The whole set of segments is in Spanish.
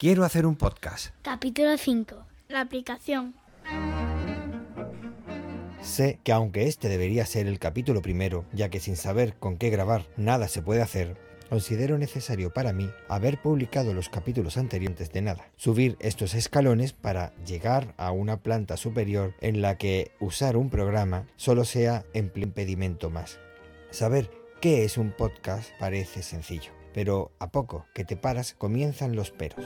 Quiero hacer un podcast. Capítulo 5. La aplicación. Sé que aunque este debería ser el capítulo primero, ya que sin saber con qué grabar nada se puede hacer, considero necesario para mí haber publicado los capítulos anteriores de nada, subir estos escalones para llegar a una planta superior en la que usar un programa solo sea impedimento más. Saber qué es un podcast parece sencillo, pero a poco que te paras comienzan los peros.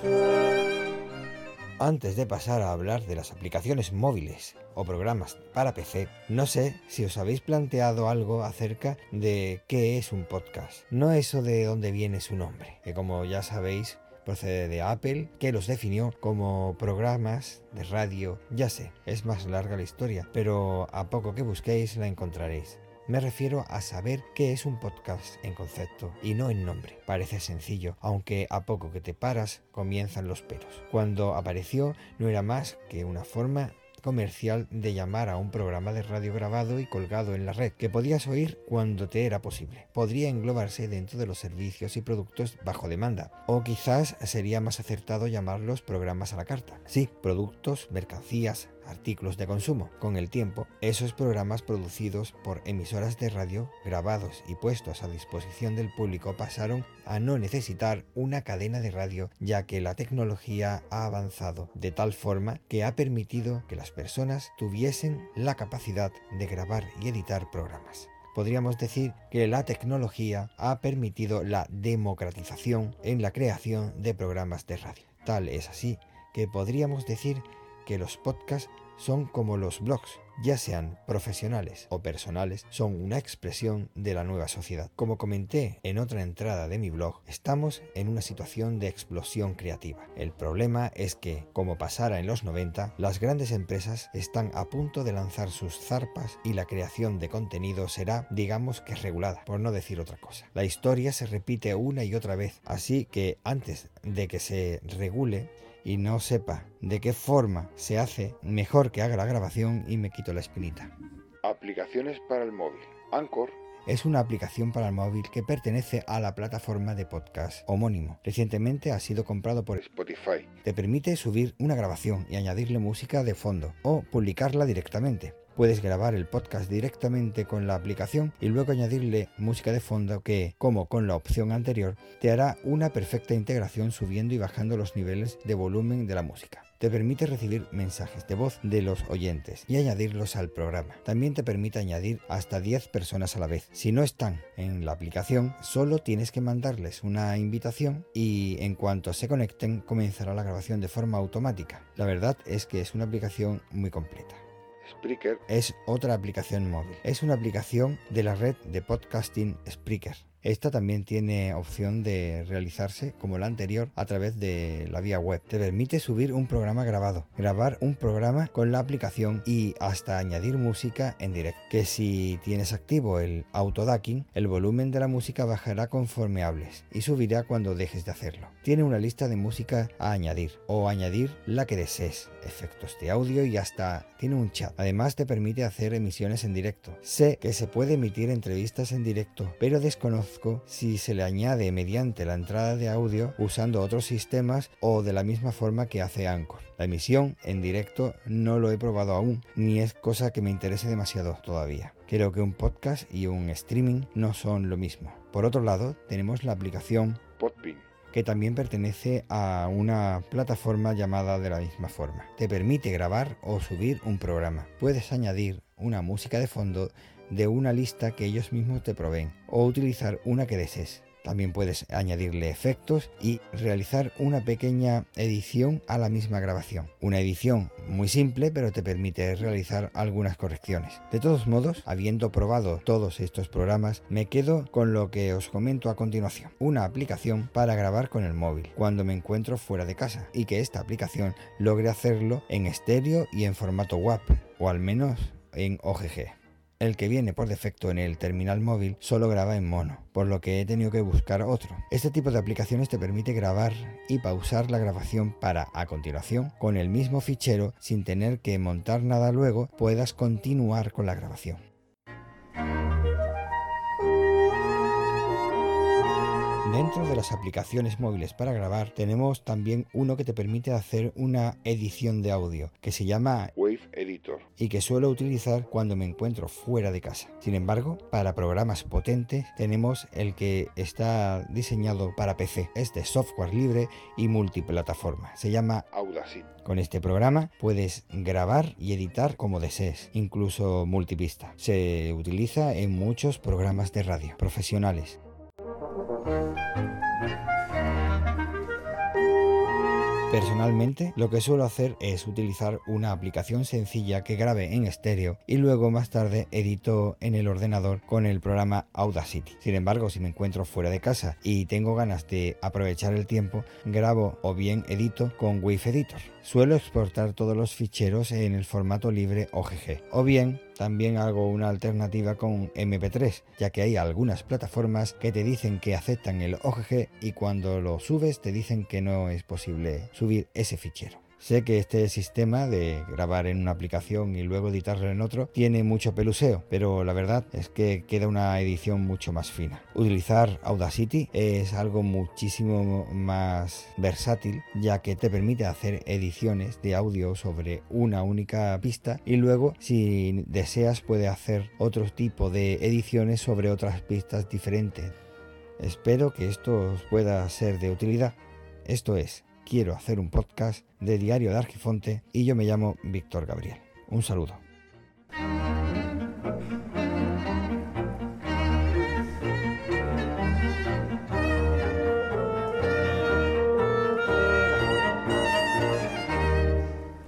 Antes de pasar a hablar de las aplicaciones móviles o programas para PC, no sé si os habéis planteado algo acerca de qué es un podcast. No eso de dónde viene su nombre, que como ya sabéis procede de Apple, que los definió como programas de radio. Ya sé, es más larga la historia, pero a poco que busquéis la encontraréis. Me refiero a saber qué es un podcast en concepto y no en nombre. Parece sencillo, aunque a poco que te paras comienzan los peros. Cuando apareció no era más que una forma comercial de llamar a un programa de radio grabado y colgado en la red, que podías oír cuando te era posible. Podría englobarse dentro de los servicios y productos bajo demanda, o quizás sería más acertado llamarlos programas a la carta. Sí, productos, mercancías, artículos de consumo. Con el tiempo, esos programas producidos por emisoras de radio, grabados y puestos a disposición del público pasaron a no necesitar una cadena de radio ya que la tecnología ha avanzado de tal forma que ha permitido que las personas tuviesen la capacidad de grabar y editar programas podríamos decir que la tecnología ha permitido la democratización en la creación de programas de radio. Tal es así que podríamos decir que los podcasts son como los blogs, ya sean profesionales o personales, son una expresión de la nueva sociedad. Como comenté en otra entrada de mi blog, estamos en una situación de explosión creativa. El problema es que, como pasara en los 90, las grandes empresas están a punto de lanzar sus zarpas y la creación de contenido será, digamos que regulada, por no decir otra cosa. La historia se repite una y otra vez, así que antes de que se regule, y no sepa de qué forma se hace, mejor que haga la grabación y me quito la espinita. Aplicaciones para el móvil. Anchor es una aplicación para el móvil que pertenece a la plataforma de podcast homónimo. Recientemente ha sido comprado por Spotify. Te permite subir una grabación y añadirle música de fondo o publicarla directamente. Puedes grabar el podcast directamente con la aplicación y luego añadirle música de fondo que, como con la opción anterior, te hará una perfecta integración subiendo y bajando los niveles de volumen de la música. Te permite recibir mensajes de voz de los oyentes y añadirlos al programa. También te permite añadir hasta 10 personas a la vez. Si no están en la aplicación, solo tienes que mandarles una invitación y en cuanto se conecten comenzará la grabación de forma automática. La verdad es que es una aplicación muy completa. Spreaker es otra aplicación móvil. Es una aplicación de la red de podcasting Spreaker. Esta también tiene opción de realizarse como la anterior a través de la vía web. Te permite subir un programa grabado, grabar un programa con la aplicación y hasta añadir música en directo. Que si tienes activo el autodacking, el volumen de la música bajará conforme hables y subirá cuando dejes de hacerlo. Tiene una lista de música a añadir o añadir la que desees, efectos de audio y hasta tiene un chat. Además te permite hacer emisiones en directo. Sé que se puede emitir entrevistas en directo, pero desconozco si se le añade mediante la entrada de audio usando otros sistemas o de la misma forma que hace Anchor. La emisión en directo no lo he probado aún, ni es cosa que me interese demasiado todavía. Creo que un podcast y un streaming no son lo mismo. Por otro lado, tenemos la aplicación Podbean que también pertenece a una plataforma llamada de la misma forma. Te permite grabar o subir un programa. Puedes añadir una música de fondo de una lista que ellos mismos te proveen o utilizar una que desees. También puedes añadirle efectos y realizar una pequeña edición a la misma grabación. Una edición muy simple pero te permite realizar algunas correcciones. De todos modos, habiendo probado todos estos programas, me quedo con lo que os comento a continuación. Una aplicación para grabar con el móvil cuando me encuentro fuera de casa y que esta aplicación logre hacerlo en estéreo y en formato WAP o al menos en OGG. El que viene por defecto en el terminal móvil solo graba en mono, por lo que he tenido que buscar otro. Este tipo de aplicaciones te permite grabar y pausar la grabación para, a continuación, con el mismo fichero, sin tener que montar nada luego, puedas continuar con la grabación. Dentro de las aplicaciones móviles para grabar tenemos también uno que te permite hacer una edición de audio que se llama Wave Editor y que suelo utilizar cuando me encuentro fuera de casa. Sin embargo, para programas potentes tenemos el que está diseñado para PC. Es de software libre y multiplataforma. Se llama Audacity. Con este programa puedes grabar y editar como desees, incluso multipista. Se utiliza en muchos programas de radio profesionales. Personalmente, lo que suelo hacer es utilizar una aplicación sencilla que grabe en estéreo y luego más tarde edito en el ordenador con el programa Audacity. Sin embargo, si me encuentro fuera de casa y tengo ganas de aprovechar el tiempo, grabo o bien edito con Wave Editor. Suelo exportar todos los ficheros en el formato libre OGG o bien también hago una alternativa con MP3, ya que hay algunas plataformas que te dicen que aceptan el OGG y cuando lo subes te dicen que no es posible subir ese fichero. Sé que este sistema de grabar en una aplicación y luego editarlo en otro tiene mucho peluseo, pero la verdad es que queda una edición mucho más fina. Utilizar Audacity es algo muchísimo más versátil, ya que te permite hacer ediciones de audio sobre una única pista y luego si deseas puede hacer otro tipo de ediciones sobre otras pistas diferentes. Espero que esto os pueda ser de utilidad. Esto es quiero hacer un podcast de Diario de Argifonte y yo me llamo Víctor Gabriel. Un saludo.